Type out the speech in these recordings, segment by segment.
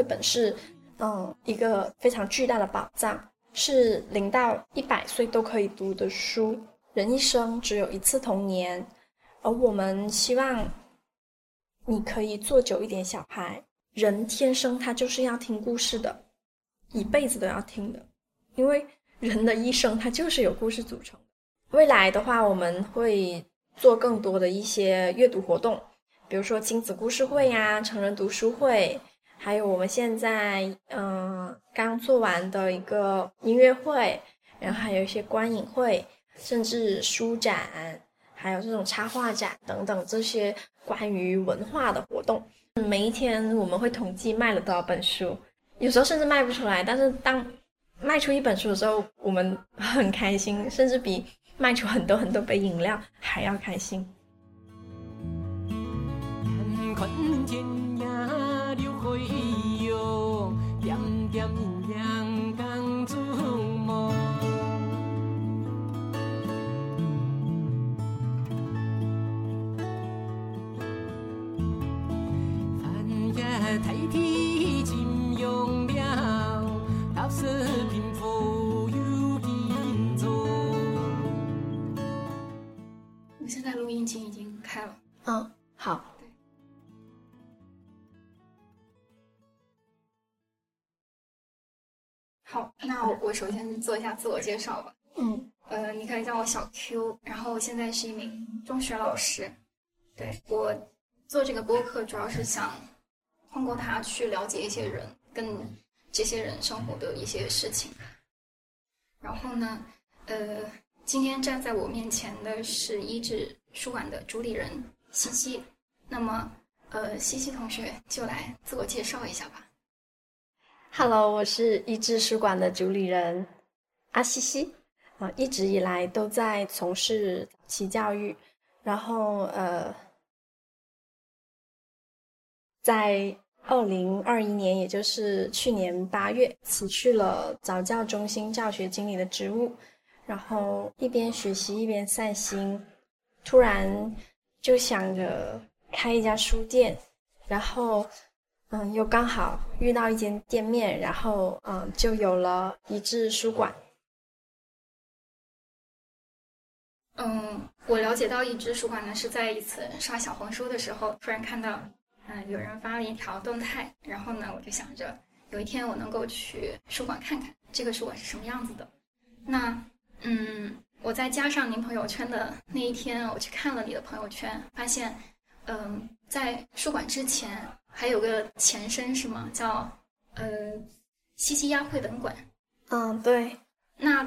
绘本是，嗯，一个非常巨大的宝藏，是零到一百岁都可以读的书。人一生只有一次童年，而我们希望你可以做久一点小孩。人天生他就是要听故事的，一辈子都要听的，因为人的一生他就是由故事组成。未来的话，我们会做更多的一些阅读活动，比如说亲子故事会呀、成人读书会，还有我们现在嗯、呃、刚做完的一个音乐会，然后还有一些观影会，甚至书展，还有这种插画展等等这些关于文化的活动。每一天我们会统计卖了多少本书，有时候甚至卖不出来，但是当卖出一本书的时候，我们 很开心，甚至比。卖出很多很多杯饮料，还要开心。嗯，我首先做一下自我介绍吧。嗯，呃，你可以叫我小 Q，然后我现在是一名中学老师。对，我做这个播客，主要是想通过它去了解一些人，跟这些人生活的一些事情。然后呢，呃，今天站在我面前的是一志书馆的主理人。西西，那么，呃，西西同学就来自我介绍一下吧。Hello，我是一志书馆的主理人阿西西，啊，一直以来都在从事早期教育，然后呃，在二零二一年，也就是去年八月，辞去了早教中心教学经理的职务，然后一边学习一边散心，突然。就想着开一家书店，然后，嗯，又刚好遇到一间店面，然后，嗯，就有了一志书馆。嗯，我了解到一志书馆呢，是在一次刷小红书的时候，突然看到，嗯，有人发了一条动态，然后呢，我就想着，有一天我能够去书馆看看这个书馆是什么样子的。那，嗯。我在加上您朋友圈的那一天，我去看了你的朋友圈，发现，嗯，在书馆之前还有个前身是吗？叫，呃，西西鸭绘本馆。嗯，对。那，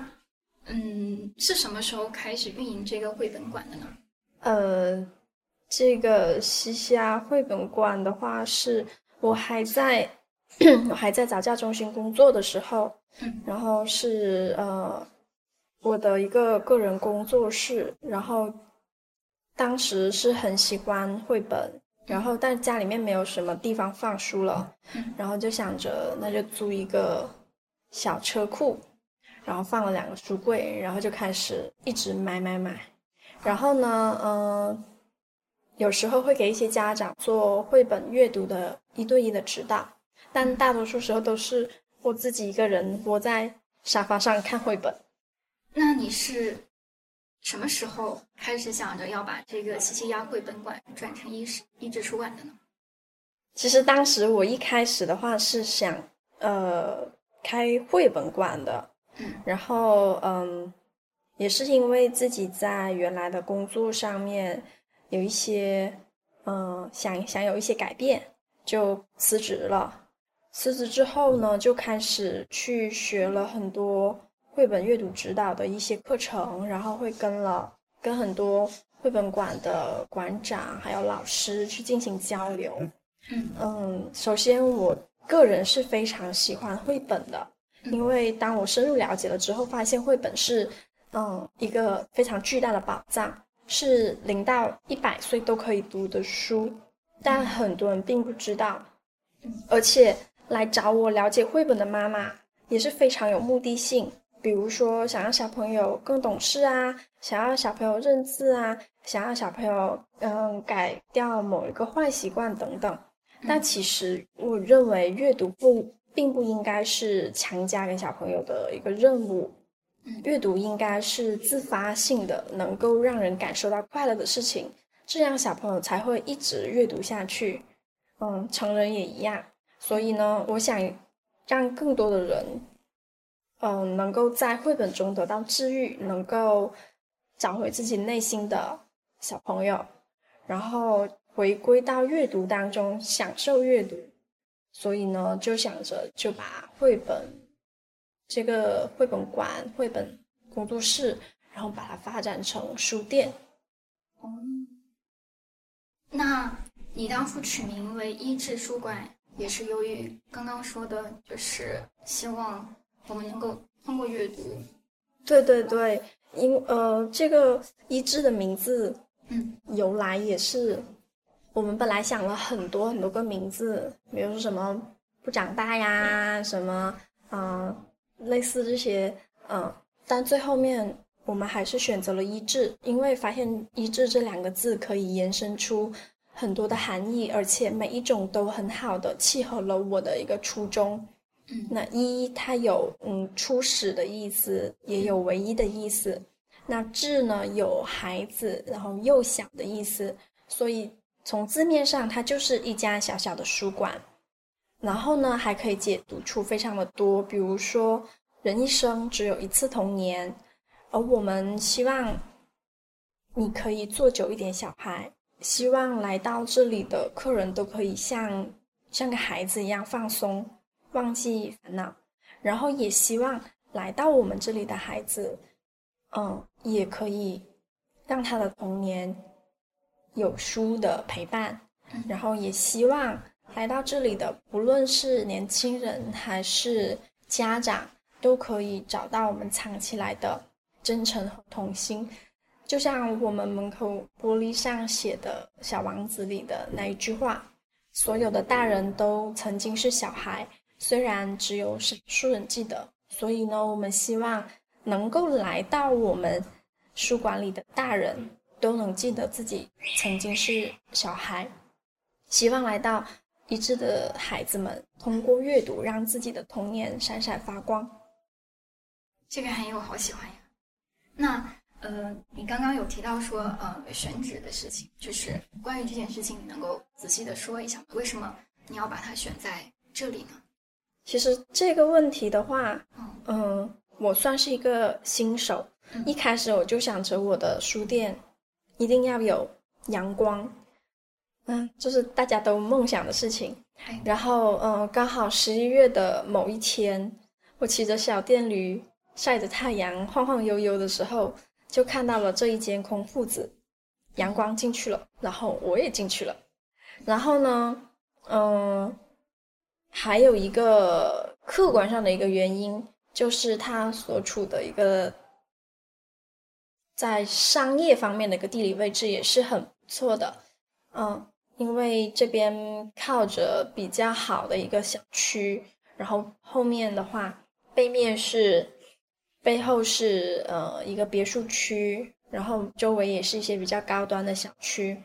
嗯，是什么时候开始运营这个绘本馆的呢？呃，这个西西亚绘本馆的话，是我还在 我还在早教中心工作的时候，嗯，然后是呃。我的一个个人工作室，然后当时是很喜欢绘本，然后但家里面没有什么地方放书了，然后就想着那就租一个小车库，然后放了两个书柜，然后就开始一直买买买，然后呢，嗯、呃，有时候会给一些家长做绘本阅读的一对一的指导，但大多数时候都是我自己一个人窝在沙发上看绘本。那你是什么时候开始想着要把这个西西鸭绘本馆转成一一志出版的呢？其实当时我一开始的话是想，呃，开绘本馆的，嗯，然后嗯，也是因为自己在原来的工作上面有一些，嗯，想想有一些改变，就辞职了。辞职之后呢，就开始去学了很多。绘本阅读指导的一些课程，然后会跟了跟很多绘本馆的馆长还有老师去进行交流。嗯嗯，首先我个人是非常喜欢绘本的，因为当我深入了解了之后，发现绘本是嗯一个非常巨大的宝藏，是零到一百岁都可以读的书，但很多人并不知道。而且来找我了解绘本的妈妈也是非常有目的性。比如说，想让小朋友更懂事啊，想要小朋友认字啊，想要小朋友嗯改掉某一个坏习惯等等。但其实我认为阅读不并不应该是强加给小朋友的一个任务，阅读应该是自发性的，能够让人感受到快乐的事情，这样小朋友才会一直阅读下去。嗯，成人也一样。所以呢，我想让更多的人，嗯，能够在绘本中得到治愈，能够找回自己内心的小朋友，然后回归到阅读当中，享受阅读。所以呢，就想着就把绘本这个绘本馆、绘本工作室，然后把它发展成书店。哦，那你当初取名为一智书馆？也是由于刚刚说的，就是希望我们能够通过阅读。对对对，因呃，这个一志的名字，嗯，由来也是，我们本来想了很多很多个名字，比如说什么不长大呀，什么嗯、呃，类似这些，嗯、呃，但最后面我们还是选择了一志，因为发现一志这两个字可以延伸出。很多的含义，而且每一种都很好的契合了我的一个初衷。那一它有嗯初始的意思，也有唯一的意思。那志呢有孩子，然后幼小的意思，所以从字面上它就是一家小小的书馆。然后呢还可以解读出非常的多，比如说人一生只有一次童年，而我们希望你可以做久一点小孩。希望来到这里的客人都可以像像个孩子一样放松，忘记烦恼，然后也希望来到我们这里的孩子，嗯，也可以让他的童年有书的陪伴，然后也希望来到这里的不论是年轻人还是家长，都可以找到我们藏起来的真诚和童心。就像我们门口玻璃上写的《小王子》里的那一句话：“所有的大人都曾经是小孩，虽然只有少数人记得。”所以呢，我们希望能够来到我们书馆里的大人都能记得自己曾经是小孩。希望来到一致的孩子们通过阅读，让自己的童年闪闪发光。这个含义我好喜欢呀。那。呃，你刚刚有提到说，呃，选址的事情，就是关于这件事情，你能够仔细的说一下？为什么你要把它选在这里呢？其实这个问题的话，嗯、呃，我算是一个新手，嗯、一开始我就想着我的书店一定要有阳光，嗯，就是大家都梦想的事情。哎、然后，嗯、呃，刚好十一月的某一天，我骑着小电驴，晒着太阳，晃晃悠悠的时候。就看到了这一间空铺子，阳光进去了，然后我也进去了。然后呢，嗯，还有一个客观上的一个原因，就是它所处的一个在商业方面的一个地理位置也是很不错的。嗯，因为这边靠着比较好的一个小区，然后后面的话，背面是。背后是呃一个别墅区，然后周围也是一些比较高端的小区。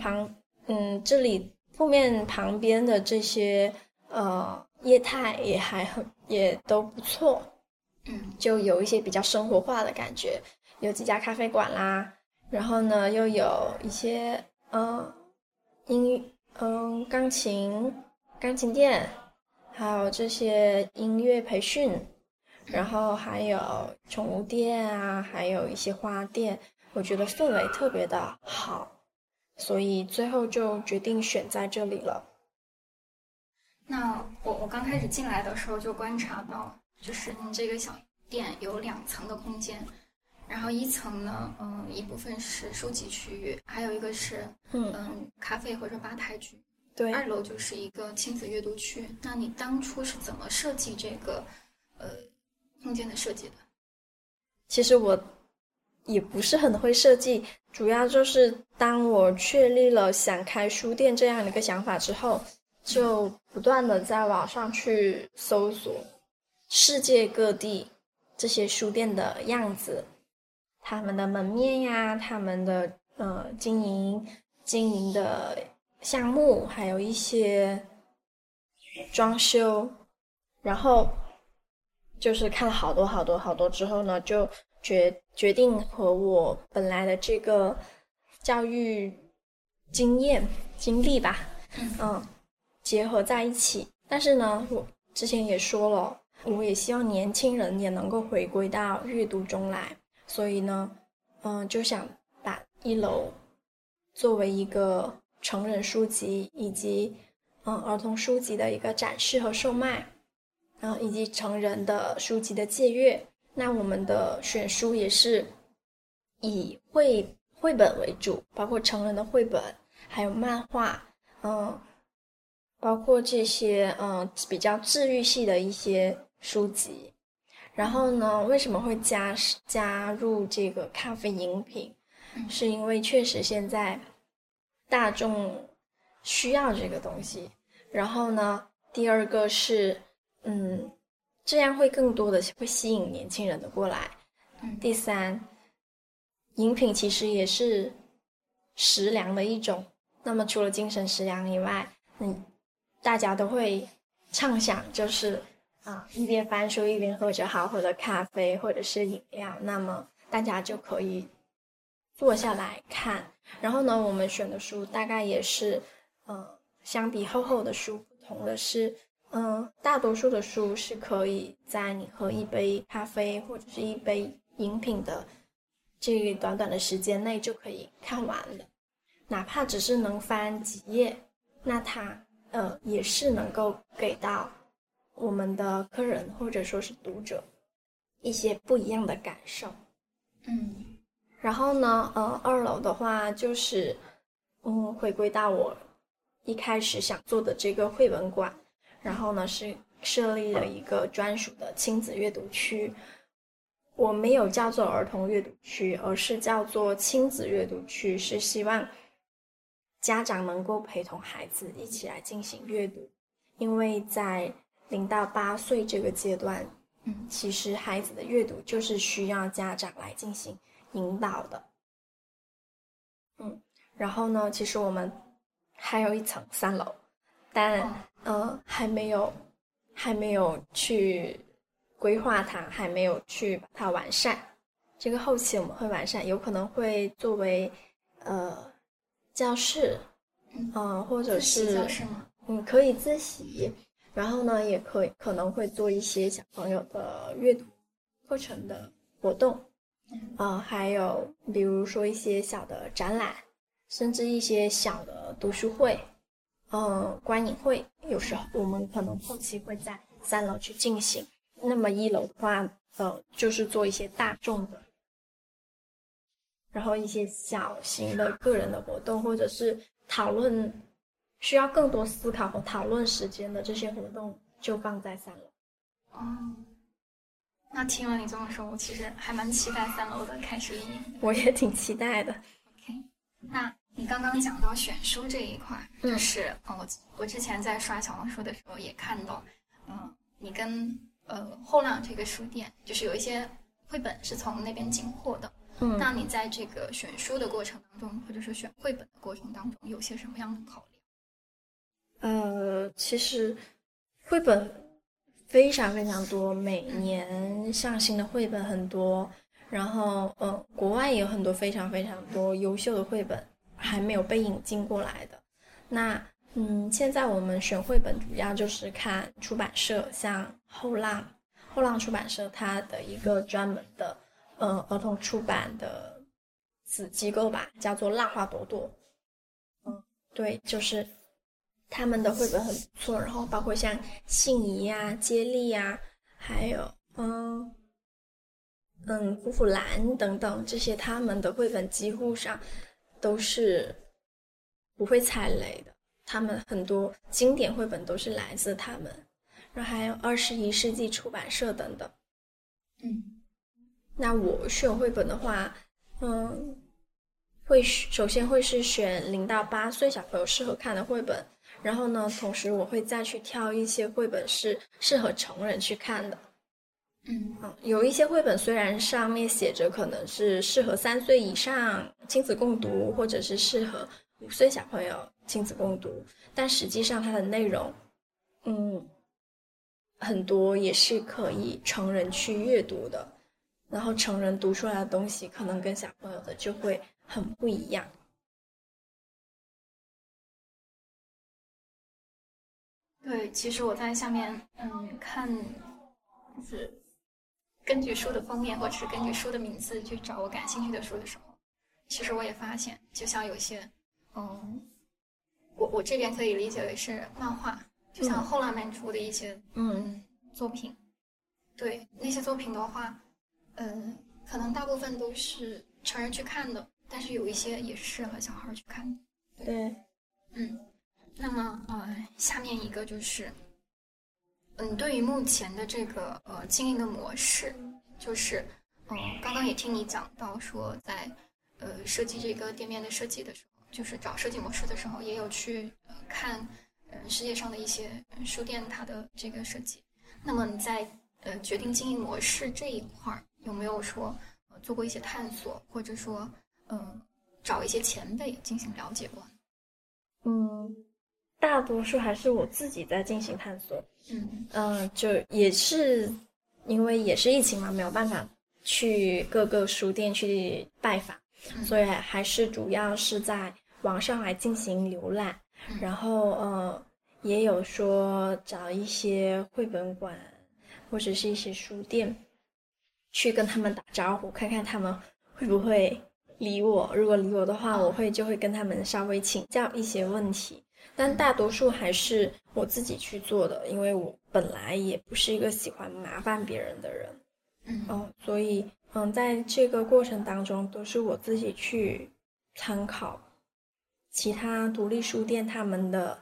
旁嗯，这里后面旁边的这些呃业态也还很也都不错，嗯，就有一些比较生活化的感觉，有几家咖啡馆啦，然后呢又有一些呃音嗯钢琴钢琴店，还有这些音乐培训。然后还有宠物店啊，还有一些花店，我觉得氛围特别的好，所以最后就决定选在这里了。那我我刚开始进来的时候就观察到，就是你这个小店有两层的空间，然后一层呢，嗯，一部分是收集区域，还有一个是嗯，嗯咖啡或者吧台区。对，二楼就是一个亲子阅读区。那你当初是怎么设计这个，呃？空间的设计的，其实我也不是很会设计，主要就是当我确立了想开书店这样的一个想法之后，就不断的在网上去搜索世界各地这些书店的样子，他们的门面呀，他们的呃经营经营的项目，还有一些装修，然后就是看了好多好多好多之后呢，就决决定和我本来的这个教育经验经历吧，嗯，结合在一起。但是呢，我之前也说了，我也希望年轻人也能够回归到阅读中来，所以呢，嗯，就想把一楼作为一个。成人书籍以及嗯儿童书籍的一个展示和售卖，然后以及成人的书籍的借阅。那我们的选书也是以绘绘本为主，包括成人的绘本，还有漫画，嗯，包括这些嗯比较治愈系的一些书籍。然后呢，为什么会加加入这个咖啡饮品？是因为确实现在。大众需要这个东西，然后呢，第二个是，嗯，这样会更多的会吸引年轻人的过来。嗯，第三，饮品其实也是食粮的一种。那么除了精神食粮以外，嗯，大家都会畅想，就是啊，一边翻书一边喝着好喝的咖啡或者是饮料，那么大家就可以。坐下来看，然后呢，我们选的书大概也是，嗯、相比厚厚的书，不同的是，嗯、大多数的书是可以在你喝一杯咖啡或者是一杯饮品的这个短短的时间内就可以看完的，哪怕只是能翻几页，那它呃也是能够给到我们的客人或者说是读者一些不一样的感受，嗯。然后呢，呃，二楼的话就是，嗯，回归到我一开始想做的这个绘本馆，然后呢是设立了一个专属的亲子阅读区。我没有叫做儿童阅读区，而是叫做亲子阅读区，是希望家长能够陪同孩子一起来进行阅读，因为在零到八岁这个阶段，嗯，其实孩子的阅读就是需要家长来进行。引导的，嗯，然后呢，其实我们还有一层三楼，但呃还没有还没有去规划它，还没有去把它完善。这个后期我们会完善，有可能会作为呃教室，嗯、呃，或者是嗯可以自习，然后呢也可以可能会做一些小朋友的阅读课程的活动。呃，还有比如说一些小的展览，甚至一些小的读书会，嗯、呃，观影会，有时候我们可能后期会在三楼去进行。那么一楼的话，呃，就是做一些大众的，然后一些小型的个人的活动，或者是讨论需要更多思考和讨论时间的这些活动，就放在三楼。哦。那听了你这么说，我其实还蛮期待三楼的开始运营。我也挺期待的。OK，那你刚刚讲到选书这一块，就是嗯，我我之前在刷小红书的时候也看到，嗯，你跟呃后浪这个书店，就是有一些绘本是从那边进货的。嗯，那你在这个选书的过程当中，或者说选绘本的过程当中，有些什么样的考虑？呃，其实绘本。非常非常多，每年上新的绘本很多，然后嗯，国外也有很多非常非常多优秀的绘本还没有被引进过来的。那嗯，现在我们选绘本主要就是看出版社，像后浪，后浪出版社它的一个专门的嗯儿童出版的子机构吧，叫做浪花朵朵。嗯，对，就是。他们的绘本很不错，然后包括像信谊呀、接力呀，还有嗯嗯虎虎兰等等这些，他们的绘本几乎上都是不会踩雷的。他们很多经典绘本都是来自他们，然后还有二十一世纪出版社等等。嗯，那我选绘本的话，嗯，会首先会是选零到八岁小朋友适合看的绘本。然后呢，同时我会再去挑一些绘本是适合成人去看的。嗯，有一些绘本虽然上面写着可能是适合三岁以上亲子共读，或者是适合五岁小朋友亲子共读，但实际上它的内容，嗯，很多也是可以成人去阅读的，然后成人读出来的东西可能跟小朋友的就会很不一样。对，其实我在下面嗯看，就是根据书的封面或者是根据书的名字去找我感兴趣的书的时候，其实我也发现，就像有些嗯，我我这边可以理解为是漫画，就像后浪漫出的一些嗯。作品，对那些作品的话，嗯，可能大部分都是成人去看的，但是有一些也是适合小孩去看的。对，对嗯。那么，呃，下面一个就是，嗯，对于目前的这个呃经营的模式，就是，嗯、呃，刚刚也听你讲到说在，呃设计这个店面的设计的时候，就是找设计模式的时候，也有去、呃、看，嗯、呃，世界上的一些书店它的这个设计。那么你在呃决定经营模式这一块，有没有说、呃、做过一些探索，或者说，嗯、呃，找一些前辈进行了解过？嗯。大多数还是我自己在进行探索，嗯嗯、呃，就也是因为也是疫情嘛，没有办法去各个书店去拜访，嗯、所以还是主要是在网上来进行浏览，嗯、然后呃也有说找一些绘本馆或者是一些书店去跟他们打招呼，看看他们会不会理我，如果理我的话，我会就会跟他们稍微请教一些问题。但大多数还是我自己去做的，因为我本来也不是一个喜欢麻烦别人的人，嗯，哦，所以嗯，在这个过程当中，都是我自己去参考其他独立书店他们的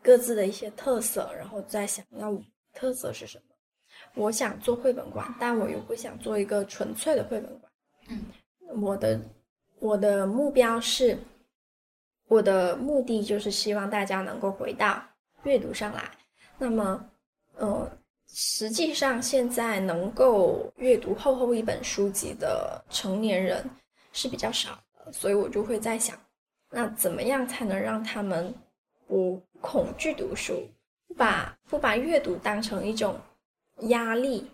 各自的一些特色，然后再想要特色是什么。我想做绘本馆，但我又不想做一个纯粹的绘本馆，嗯，我的我的目标是。我的目的就是希望大家能够回到阅读上来。那么，呃，实际上现在能够阅读厚厚一本书籍的成年人是比较少的，所以我就会在想，那怎么样才能让他们不恐惧读书，不把不把阅读当成一种压力，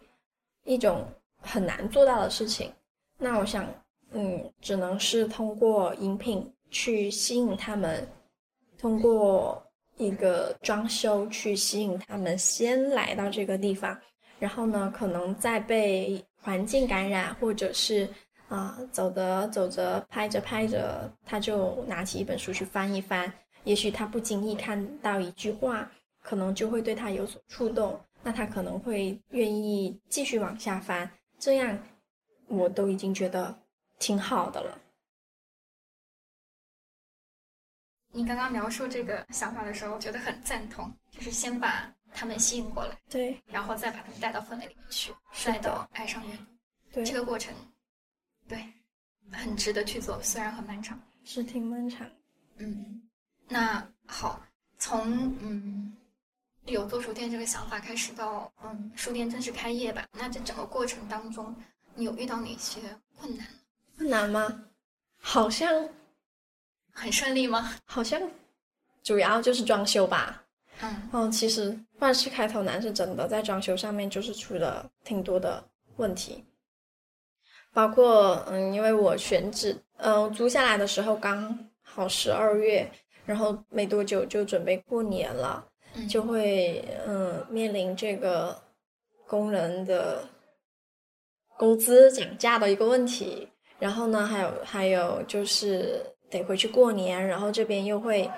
一种很难做到的事情？那我想，嗯，只能是通过饮品。去吸引他们，通过一个装修去吸引他们先来到这个地方，然后呢，可能再被环境感染，或者是啊、走着走着，拍着拍着，他就拿起一本书去翻一翻，也许他不经意看到一句话，可能就会对他有所触动，那他可能会愿意继续往下翻，这样我都已经觉得挺好的了。你刚刚描述这个想法的时候，我觉得很赞同，就是先把他们吸引过来，对，然后再把他们带到氛围里面去，带到爱上阅读，对，这个过程，对，很值得去做，虽然很漫长，是挺漫长。嗯，那好，从嗯有做书店这个想法开始到嗯书店正式开业吧，那这整个过程当中，你有遇到哪些困难？困难吗？好像。很顺利吗？好像，主要就是装修吧。嗯，嗯，其实万事开头难是真的，在装修上面就是出了挺多的问题，包括嗯，因为我选址，嗯，租下来的时候刚好十二月，然后没多久就准备过年了，嗯，就会嗯面临这个工人的工资涨价的一个问题，然后呢，还有还有就是。得回去过年，然后这边又会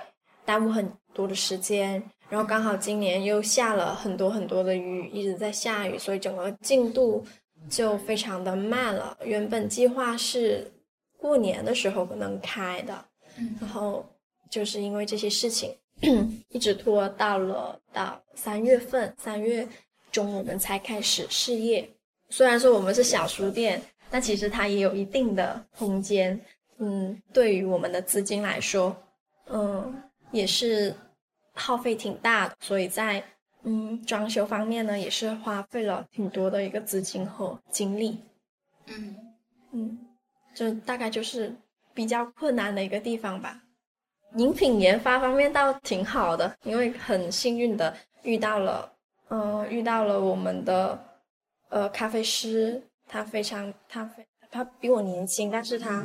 耽误很多的时间，然后刚好今年又下了很多很多的雨，一直在下雨，所以整个进度就非常的慢了。原本计划是过年的时候能开的，然后就是因为这些事情，一直拖到了到三月份，三月中我们才开始试业。虽然说我们是小书店，但其实它也有一定的空间。嗯，对于我们的资金来说，嗯，也是耗费挺大的，所以在嗯装修方面呢，也是花费了挺多的一个资金和精力。嗯嗯，这大概就是比较困难的一个地方吧。饮品研发方面倒挺好的，因为很幸运的遇到了，嗯、呃，遇到了我们的呃咖啡师，他非常他非他比我年轻，但是他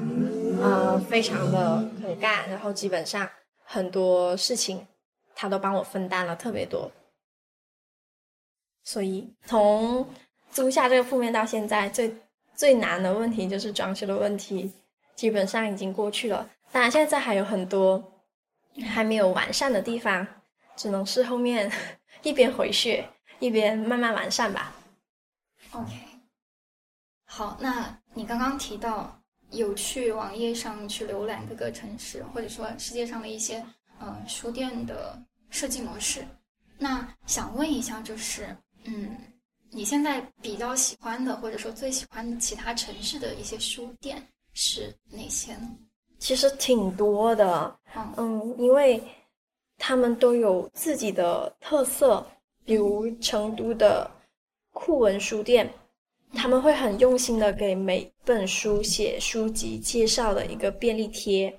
呃非常的肯干，然后基本上很多事情他都帮我分担了特别多，所以从租下这个铺面到现在最最难的问题就是装修的问题。基本上已经过去了，当然现在还有很多还没有完善的地方，只能是后面一边回血一边慢慢完善吧。OK，好，那你刚刚提到有去网页上去浏览各个城市或者说世界上的一些呃书店的设计模式，那想问一下，就是嗯，你现在比较喜欢的或者说最喜欢的其他城市的一些书店？是哪些呢？其实挺多的，嗯，嗯，因为他们都有自己的特色，比如成都的酷文书店，他们会很用心的给每本书写书籍介绍的一个便利贴，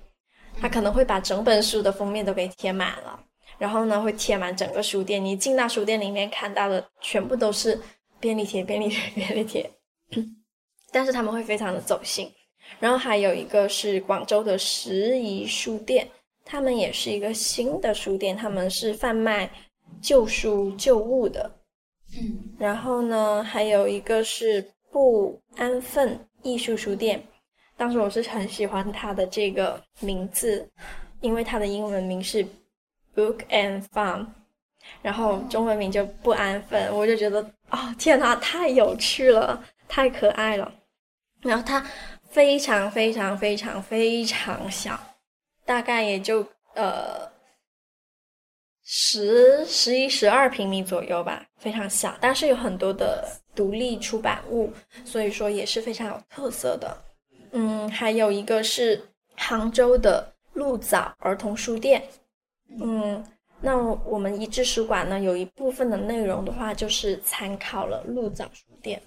他可能会把整本书的封面都给贴满了，然后呢会贴满整个书店，你进到书店里面看到的全部都是便利贴、便利贴、便利贴，但是他们会非常的走心。然后还有一个是广州的拾遗书店，他们也是一个新的书店，他们是贩卖旧书旧物的。嗯，然后呢，还有一个是不安分艺术书店，当时我是很喜欢它的这个名字，因为它的英文名是 Book and Fun，然后中文名就不安分，我就觉得哦，天哪，太有趣了，太可爱了，然后它。非常非常非常非常小，大概也就呃十十一十二平米左右吧，非常小。但是有很多的独立出版物，所以说也是非常有特色的。嗯，还有一个是杭州的鹿藻儿童书店。嗯，那我们一志书馆呢，有一部分的内容的话，就是参考了鹿藻书店。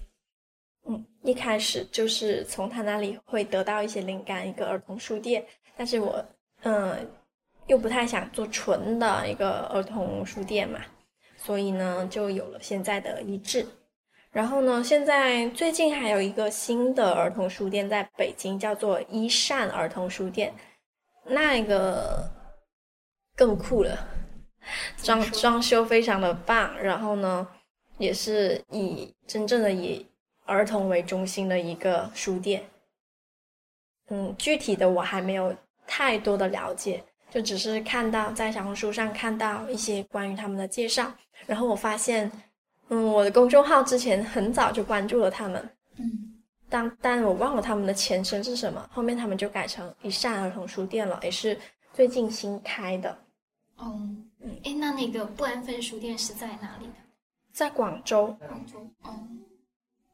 嗯，一开始就是从他那里会得到一些灵感，一个儿童书店。但是我，嗯，又不太想做纯的一个儿童书店嘛，所以呢，就有了现在的一致。然后呢，现在最近还有一个新的儿童书店在北京，叫做一善儿童书店，那个更酷了，装装修非常的棒。然后呢，也是以真正的以。儿童为中心的一个书店，嗯，具体的我还没有太多的了解，就只是看到在小红书上看到一些关于他们的介绍，然后我发现，嗯，我的公众号之前很早就关注了他们，嗯，但但我忘了他们的前身是什么，后面他们就改成一扇儿童书店了，也是最近新开的。哦，嗯，哎，那那个不安分书店是在哪里的？在广州。广州，哦。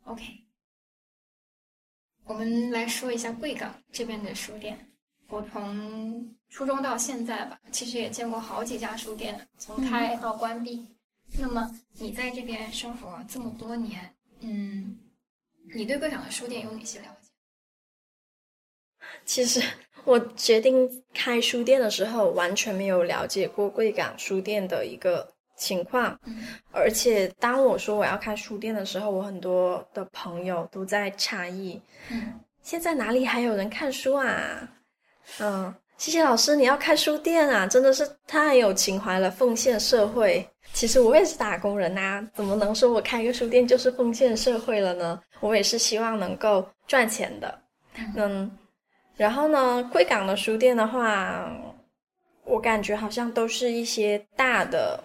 OK，我们来说一下贵港这边的书店。我从初中到现在吧，其实也见过好几家书店，从开到关闭。嗯。那么你在这边生活这么多年，嗯，你对贵港的书店有哪些了解？其实我决定开书店的时候，完全没有了解过贵港书店的一个。情况，而且当我说我要开书店的时候，我很多的朋友都在诧异，现在哪里还有人看书啊？嗯，谢谢老师，你要开书店啊，真的是太有情怀了，奉献社会。其实我也是打工人呐，怎么能说我开一个书店就是奉献社会了呢？我也是希望能够赚钱的。嗯，然后呢，贵港的书店的话，我感觉好像都是一些大的。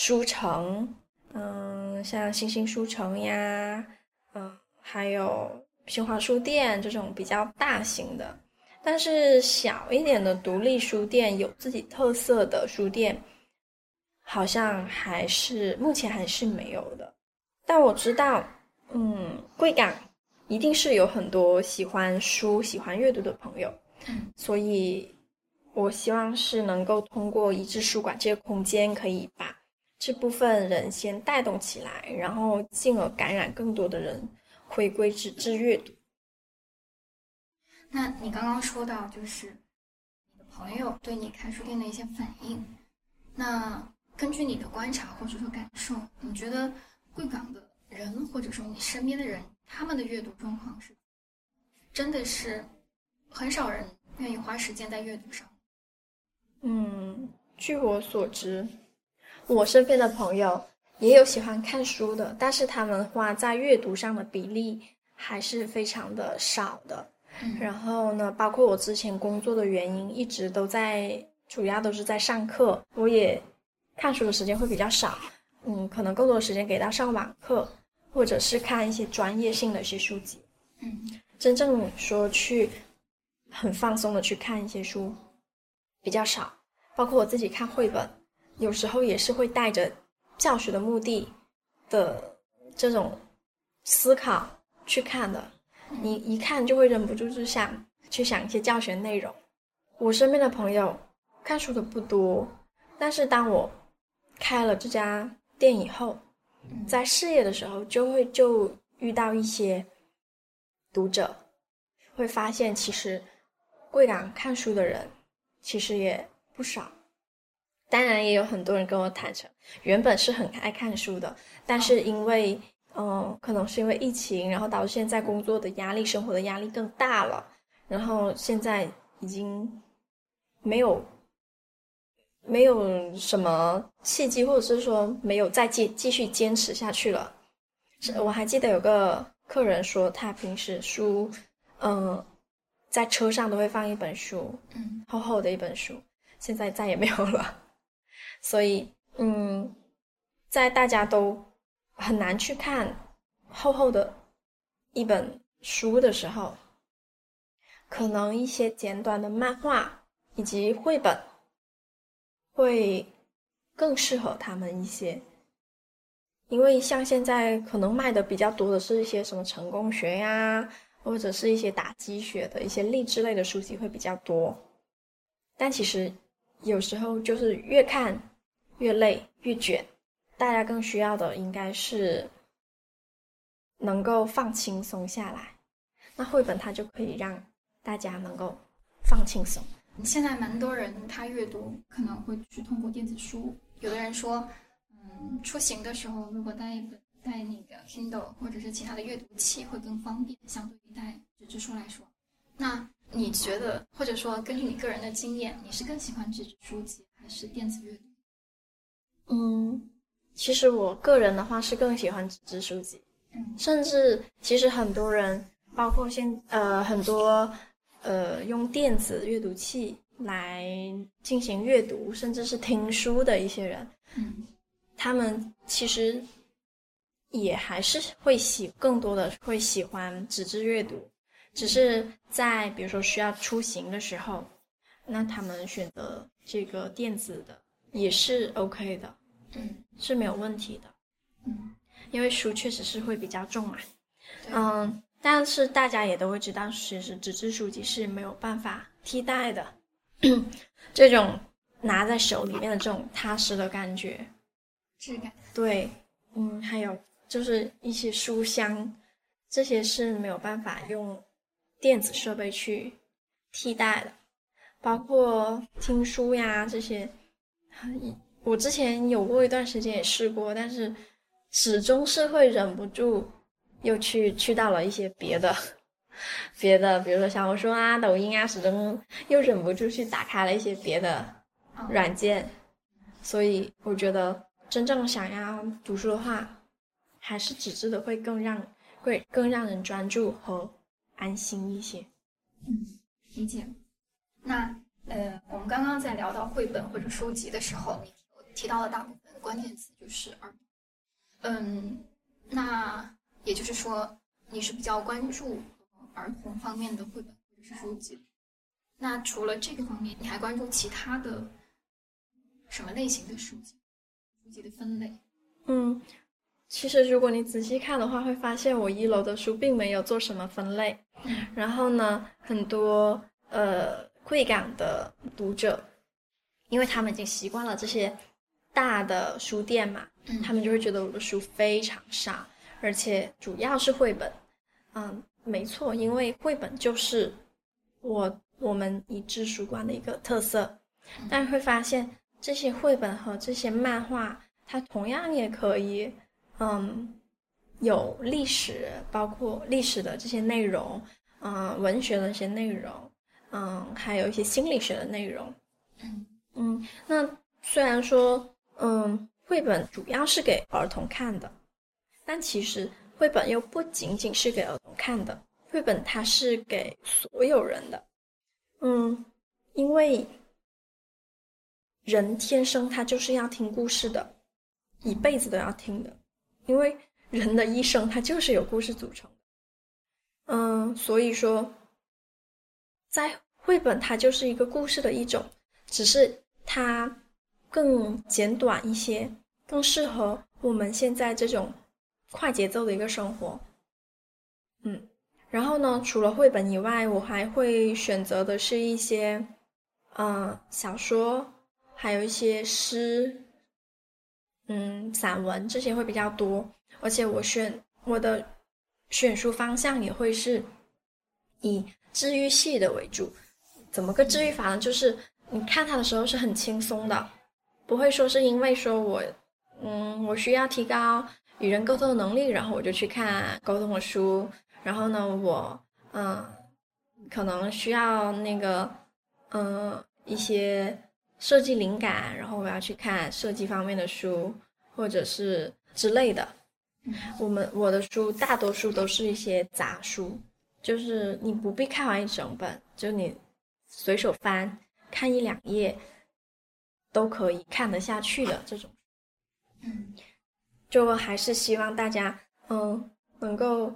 书城，嗯，像星星书城呀，嗯，还有新华书店这种比较大型的，但是小一点的独立书店，有自己特色的书店，好像还是目前还是没有的。但我知道，嗯，贵港一定是有很多喜欢书、喜欢阅读的朋友，所以我希望是能够通过一致书馆这个空间，可以把。这部分人先带动起来，然后进而感染更多的人回归纸质阅读。那你刚刚说到，就是你的朋友对你开书店的一些反应。那根据你的观察或者说感受，你觉得贵港的人或者说你身边的人，他们的阅读状况是真的是很少人愿意花时间在阅读上？嗯，据我所知，我身边的朋友也有喜欢看书的，但是他们花在阅读上的比例还是非常的少的。嗯、然后呢，包括我之前工作的原因，一直都在，主要都是在上课，我也看书的时间会比较少。嗯，可能更多的时间给到上网课，或者是看一些专业性的一些书籍。嗯，真正说去很放松的去看一些书。比较少，包括我自己看绘本，有时候也是会带着教学的目的的这种思考去看的。你一看就会忍不住就想去想一些教学内容。我身边的朋友看书的不多，但是当我开了这家店以后，在事业的时候就会就遇到一些读者，会发现其实贵港看书的人。其实也不少，当然也有很多人跟我坦诚，原本是很爱看书的，但是因为，嗯、呃，可能是因为疫情，然后导致现在工作的压力、生活的压力更大了，然后现在已经没有没有什么契机，或者是说没有再继继续坚持下去了。是，我还记得有个客人说，他平时书，嗯、呃。在车上都会放一本书，嗯，厚厚的一本书，现在再也没有了。所以，嗯，在大家都很难去看厚厚的一本书的时候，可能一些简短的漫画以及绘本会更适合他们一些。因为像现在可能卖的比较多的是一些什么成功学呀。或者是一些打鸡血的一些励志类的书籍会比较多，但其实有时候就是越看越累越卷，大家更需要的应该是能够放轻松下来。那绘本它就可以让大家能够放轻松。现在蛮多人他阅读可能会去通过电子书，有的人说，嗯，出行的时候如果带一本。带那个 Kindle 或者是其他的阅读器会更方便，相对于带纸质书来说。那你觉得，或者说根据你个人的经验，你是更喜欢纸质书籍还是电子阅读？嗯，其实我个人的话是更喜欢纸质书籍。嗯，甚至其实很多人，包括现呃很多呃用电子阅读器来进行阅读，甚至是听书的一些人，嗯，他们其实。也还是会喜更多的会喜欢纸质阅读，只是在比如说需要出行的时候，那他们选择这个电子的也是 OK 的，嗯，是没有问题的，嗯，因为书确实是会比较重嘛，嗯，但是大家也都会知道，其实纸质书籍是没有办法替代的，这种拿在手里面的这种踏实的感觉，质感，对，嗯，还有。就是一些书香，这些是没有办法用电子设备去替代的，包括听书呀这些。我之前有过一段时间也试过，但是始终是会忍不住又去去到了一些别的 别的，比如说小红书啊、抖音啊，始终又忍不住去打开了一些别的软件。所以我觉得真正想要读书的话。还是纸质的会更让会更让人专注和安心一些。嗯，理解。那呃，我们刚刚在聊到绘本或者书籍的时候，你提到的大部分关键词就是儿童。嗯，那也就是说，你是比较关注儿童方面的绘本或者是书籍。那除了这个方面，你还关注其他的什么类型的书籍？书籍的分类？嗯。其实，如果你仔细看的话，会发现我一楼的书并没有做什么分类。然后呢，很多呃贵港的读者，因为他们已经习惯了这些大的书店嘛，他们就会觉得我的书非常少，而且主要是绘本。嗯，没错，因为绘本就是我我们一致书馆的一个特色。但会发现这些绘本和这些漫画，它同样也可以，嗯，有历史，包括历史的这些内容，嗯，文学的一些内容，嗯，还有一些心理学的内容。嗯嗯，那虽然说，嗯，绘本主要是给儿童看的，但其实绘本又不仅仅是给儿童看的，绘本它是给所有人的。嗯，因为人天生他就是要听故事的，一辈子都要听的，因为人的一生他就是由故事组成。嗯，所以说，在绘本它就是一个故事的一种。只是它更简短一些，更适合我们现在这种快节奏的一个生活。嗯，然后呢，除了绘本以外，我还会选择的是一些，嗯、呃，小说，还有一些诗，嗯，散文这些会比较多。而且我选我的选书方向也会是以治愈系的为主。怎么个治愈法呢？就是。你看它的时候是很轻松的，不会说是因为说我，嗯，我需要提高与人沟通的能力，然后我就去看沟通的书。然后呢，我，嗯，可能需要那个，嗯，一些设计灵感，然后我要去看设计方面的书，或者是之类的。我们我的书大多数都是一些杂书，就是你不必看完一整本，就你随手翻。看一两页都可以看得下去的这种，嗯，就还是希望大家嗯能够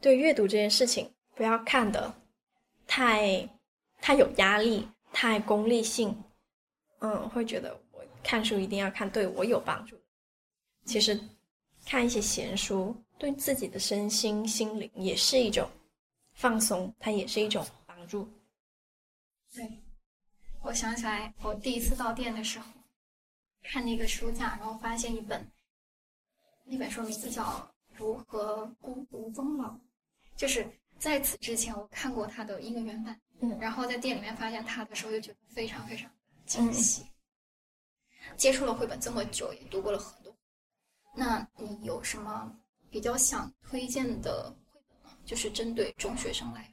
对阅读这件事情不要看的太太有压力、太功利性，嗯，会觉得我看书一定要看对我有帮助。其实看一些闲书对自己的身心心灵也是一种放松，它也是一种帮助。对。我想起来，我第一次到店的时候，看那个书架，然后发现一本，那本书名字叫《如何孤独终老》，就是在此之前我看过它的英文原版，嗯，然后在店里面发现它的时候，就觉得非常非常惊喜。嗯、接触了绘本这么久，也读过了很多，那你有什么比较想推荐的绘本吗？就是针对中学生来说，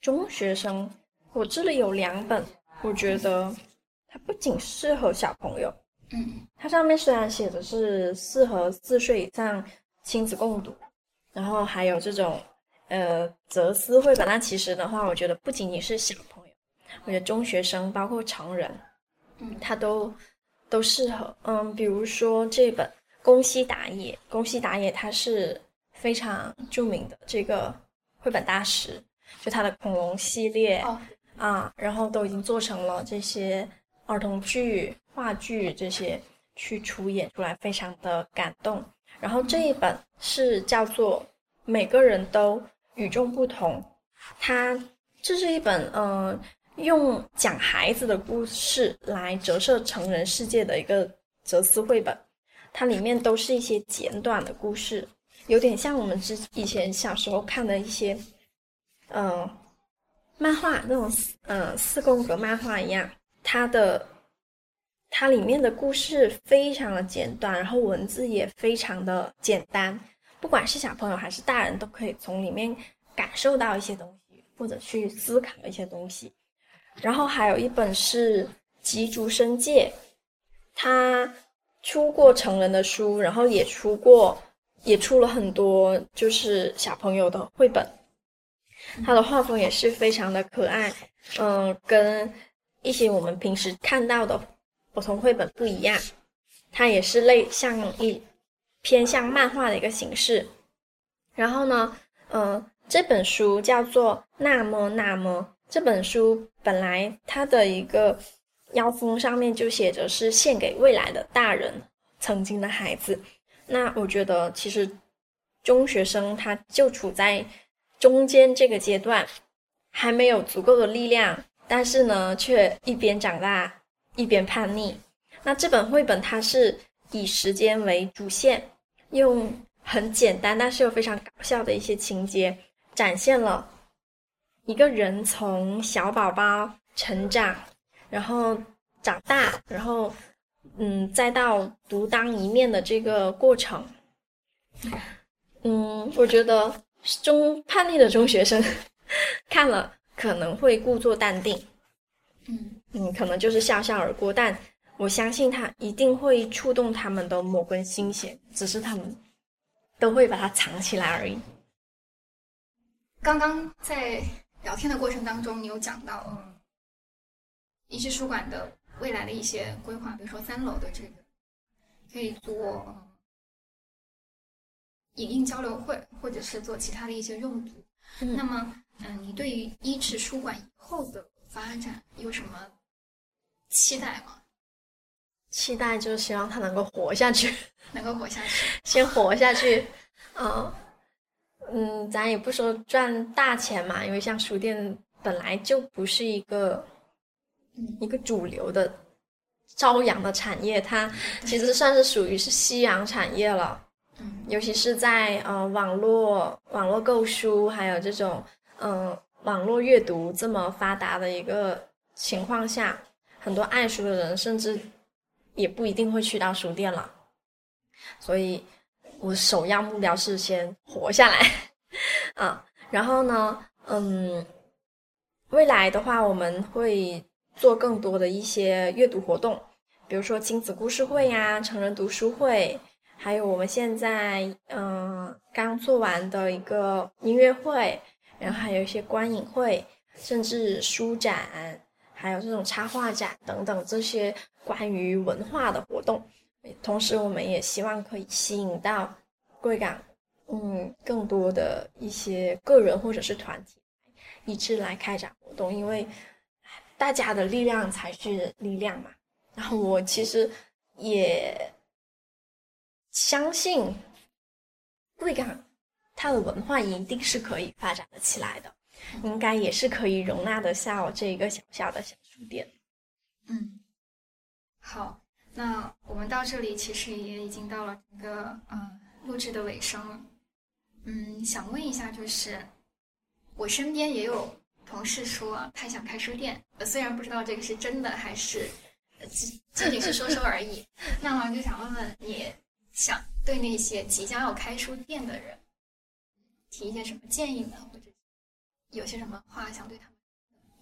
中学生，我这里有两本。我觉得它不仅适合小朋友，嗯，它上面虽然写的是适合四岁以上亲子共读，然后还有这种呃哲思绘本，但其实的话，我觉得不仅仅是小朋友，我觉得中学生包括成人，嗯，他都都适合。嗯，比如说这本宫西达也，宫西达也他是非常著名的这个绘本大师，就他的恐龙系列。哦啊，然后都已经做成了这些儿童剧、话剧这些去出演出来，非常的感动。然后这一本是叫做《每个人都与众不同》，它这是一本嗯、用讲孩子的故事来折射成人世界的一个哲思绘本。它里面都是一些简短的故事，有点像我们之以前小时候看的一些嗯。漫画那种，嗯，四宫格漫画一样，它的它里面的故事非常的简短，然后文字也非常的简单，不管是小朋友还是大人，都可以从里面感受到一些东西，或者去思考一些东西。然后还有一本是吉竹伸介，他出过成人的书，然后也出过，也出了很多就是小朋友的绘本。他的画风也是非常的可爱，嗯，跟一些我们平时看到的普通绘本不一样，它也是类像一偏向漫画的一个形式。然后呢，嗯，这本书叫做《那么那么》，这本书本来它的一个腰封上面就写着是献给未来的大人，曾经的孩子。那我觉得其实中学生他就处在。中间这个阶段还没有足够的力量，但是呢，却一边长大一边叛逆。那这本绘本它是以时间为主线，用很简单但是又非常搞笑的一些情节，展现了一个人从小宝宝成长，然后长大，然后嗯，再到独当一面的这个过程，嗯，我觉得中叛逆的中学生 看了可能会故作淡定，嗯嗯，可能就是笑笑而过，但我相信他一定会触动他们的某根心弦，只是他们都会把它藏起来而已。刚刚在聊天的过程当中，你有讲到，嗯，一些书馆的未来的一些规划，比如说三楼的这个可以做影印交流会，或者是做其他的一些用途。嗯，那么，嗯，你对于一志书馆以后的发展有什么期待吗？期待就是希望它能够活下去，能够活下去，先活下去，嗯。嗯，咱也不说赚大钱嘛，因为像书店本来就不是一个一个主流的朝阳的产业，它其实算是属于是夕阳产业了。尤其是在呃网络网络购书还有这种嗯、网络阅读这么发达的一个情况下，很多爱书的人甚至也不一定会去到书店了，所以。我首要目标是先活下来，啊，然后呢，嗯，未来的话我们会做更多的一些阅读活动，比如说亲子故事会呀、成人读书会，还有我们现在嗯刚做完的一个音乐会，然后还有一些观影会，甚至书展，还有这种插画展等等这些关于文化的活动。同时，我们也希望可以吸引到贵港，嗯，更多的一些个人或者是团体，一起来开展活动，因为大家的力量才是力量嘛。然后我其实也相信贵港它的文化一定是可以发展得起来的，应该也是可以容纳得下我这一个小小的小书店。嗯，好。那我们到这里其实也已经到了整个嗯录制的尾声了，嗯，想问一下，就是我身边也有同事说他想开书店，虽然不知道这个是真的还是仅仅仅是说说而已。那么就想问问你，想对那些即将要开书店的人提一些什么建议呢？或者有些什么话想对他们？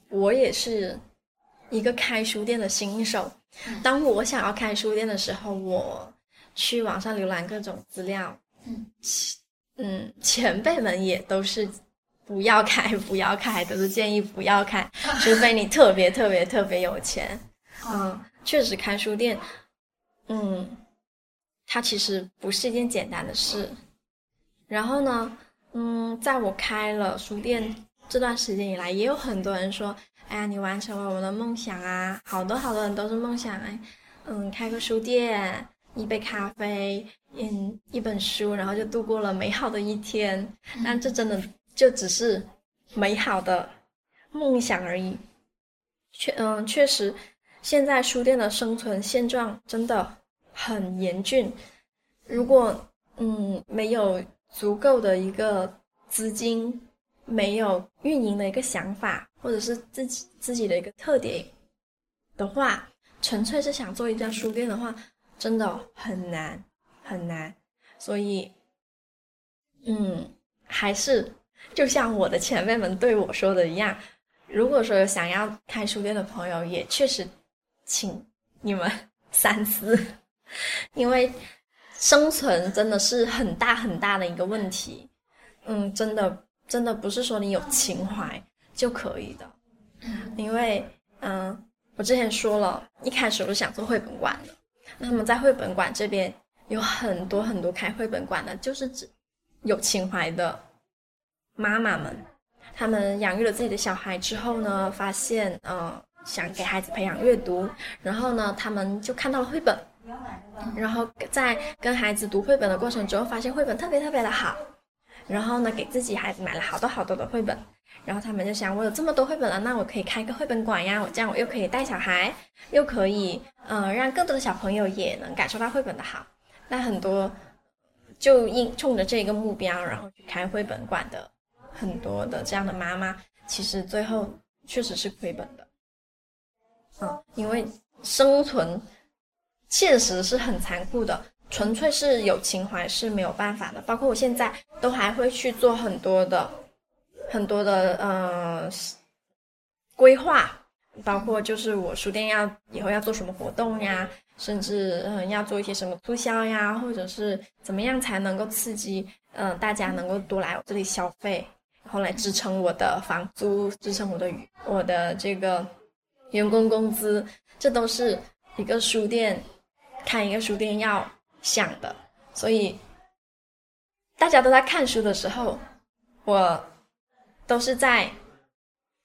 我也是一个开书店的新手。当我想要开书店的时候，我去网上浏览各种资料，嗯，嗯，前辈们也都是不要开，不要开，都是建议不要开，除非你特别特别特别有钱。嗯，确实开书店，嗯，它其实不是一件简单的事。然后呢，嗯，在我开了书店这段时间以来，也有很多人说。哎呀，你完成了我的梦想啊！好多好多人都是梦想哎，嗯，开个书店，一杯咖啡，嗯，一本书，然后就度过了美好的一天。但这真的就只是美好的梦想而已。确，嗯，确实，现在书店的生存现状真的很严峻。如果嗯没有足够的一个资金，没有运营的一个想法。或者是自己自己的一个特点的话，纯粹是想做一家书店的话，真的很难很难。所以，嗯，还是就像我的前辈们对我说的一样，如果说有想要开书店的朋友，也确实请你们 三思，因为生存真的是很大很大的一个问题。嗯，真的真的不是说你有情怀。就可以的，因为嗯，我之前说了，一开始我是想做绘本馆的。那么在绘本馆这边有很多很多开绘本馆的，就是指有情怀的妈妈们，他们养育了自己的小孩之后呢，发现嗯，想给孩子培养阅读，然后呢，他们就看到了绘本，然后在跟孩子读绘本的过程中，发现绘本特别特别的好，然后呢，给自己孩子买了好多好多的绘本。然后他们就想，我有这么多绘本了，那我可以开个绘本馆呀！我这样我又可以带小孩，又可以，嗯、呃，让更多的小朋友也能感受到绘本的好。那很多就应冲着这个目标，然后去开绘本馆的很多的这样的妈妈，其实最后确实是亏本的。嗯，因为生存现实是很残酷的，纯粹是有情怀是没有办法的。包括我现在都还会去做很多的、很多的呃规划，包括就是我书店要以后要做什么活动呀，甚至嗯要做一些什么促销呀，或者是怎么样才能够刺激嗯、大家能够多来我这里消费，然后来支撑我的房租，支撑我的我的这个。员工工资，这都是一个书店，看一个书店要想的。所以，大家都在看书的时候，我都是在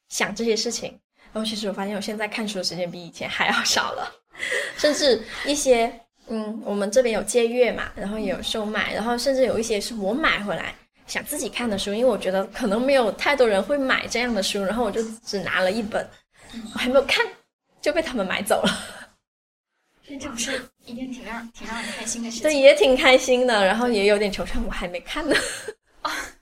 想这些事情。然后，其实我发现我现在看书的时间比以前还要少了，甚至一些，嗯，我们这边有借阅嘛，然后也有售卖，然后甚至有一些是我买回来想自己看的书，因为我觉得可能没有太多人会买这样的书，然后我就只拿了一本。我还没有看，就被他们买走了。这种是一件挺让挺让人开心的事情。对，也挺开心的，然后也有点惆怅，我还没看呢。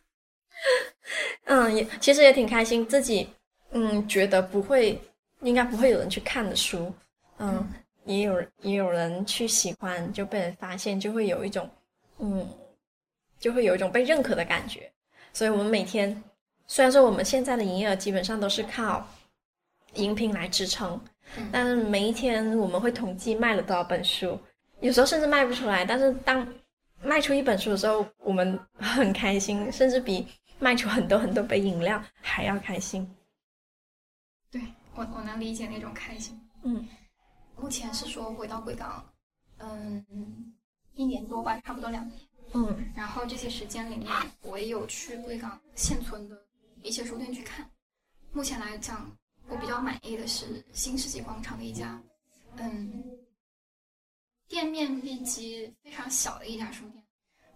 嗯，也其实也挺开心，自己嗯觉得不会，应该不会有人去看的书，嗯，嗯也有也有人去喜欢，就被人发现，就会有一种嗯，就会有一种被认可的感觉。所以我们每天，虽然说我们现在的营业额基本上都是靠。饮品来支撑，但是每一天我们会统计卖了多少本书，有时候甚至卖不出来。但是当卖出一本书的时候，我们很开心，甚至比卖出很多很多杯饮料还要开心。对，我，我能理解那种开心。嗯，目前是说回到贵港，嗯，一年多吧，差不多两年。嗯，然后这些时间里面，我也有去贵港现存的一些书店去看。目前来讲。我比较满意的是新世纪广场的一家，嗯，店面面积非常小的一家书店。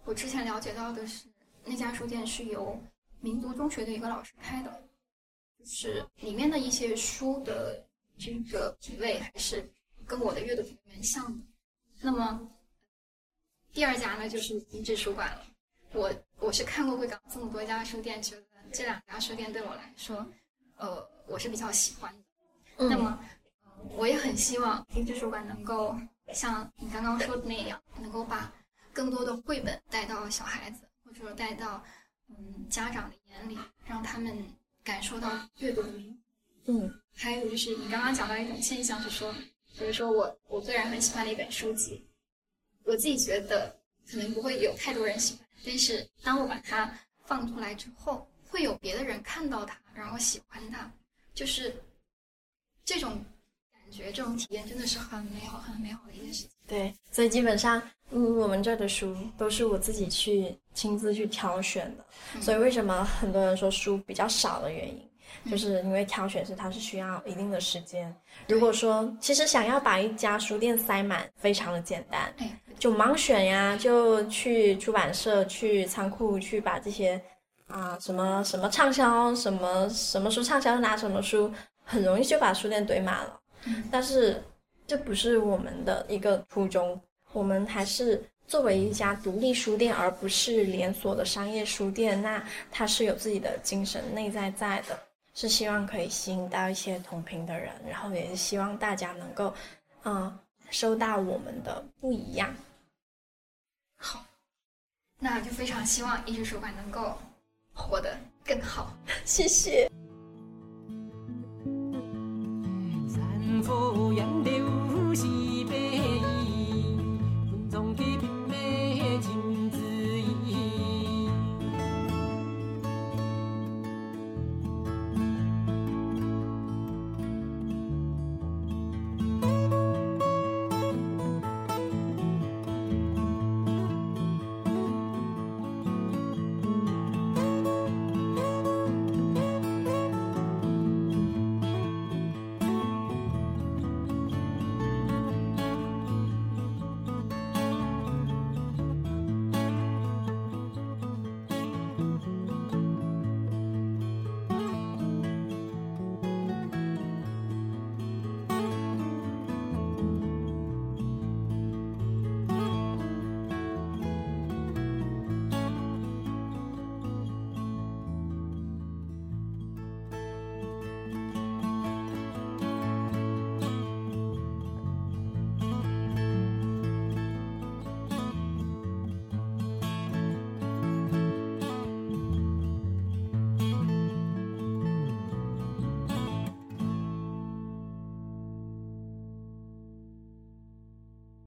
我之前了解到的是，那家书店是由民族中学的一个老师开的，就是里面的一些书的这个品味还是跟我的阅读品味蛮像的。那么第二家呢，就是一志书馆了。我我是看过贵港这么多家书店，觉得这两家书店对我来说，呃，我是比较喜欢的。嗯、那么，我也很希望一志书馆能够像你刚刚说的那样，能够把更多的绘本带到小孩子，或者说带到嗯家长的眼里，让他们感受到阅读的美。嗯，还有就是你刚刚讲到一种现象，是说，比如说我我虽然很喜欢的一本书籍，我自己觉得可能不会有太多人喜欢，但是当我把它放出来之后，会有别的人看到它。然后喜欢它，就是这种感觉，这种体验真的是很美好、很美好的一件事情。对，所以基本上，嗯，我们这儿的书都是我自己去亲自去挑选的。嗯、所以为什么很多人说书比较少的原因，嗯、就是因为挑选是它是需要一定的时间。如果说其实想要把一家书店塞满，非常的简单，就盲选呀，就去出版社、去仓库去把这些。啊，什么什么畅销，什么什么书畅销，拿什么书，很容易就把书店堆满了。但是这不是我们的一个初衷，我们还是作为一家独立书店，而不是连锁的商业书店。那它是有自己的精神内在在的，是希望可以吸引到一些同频的人，然后也是希望大家能够，嗯，收到我们的不一样。好，那就非常希望一志书馆能够。活得更好，谢谢。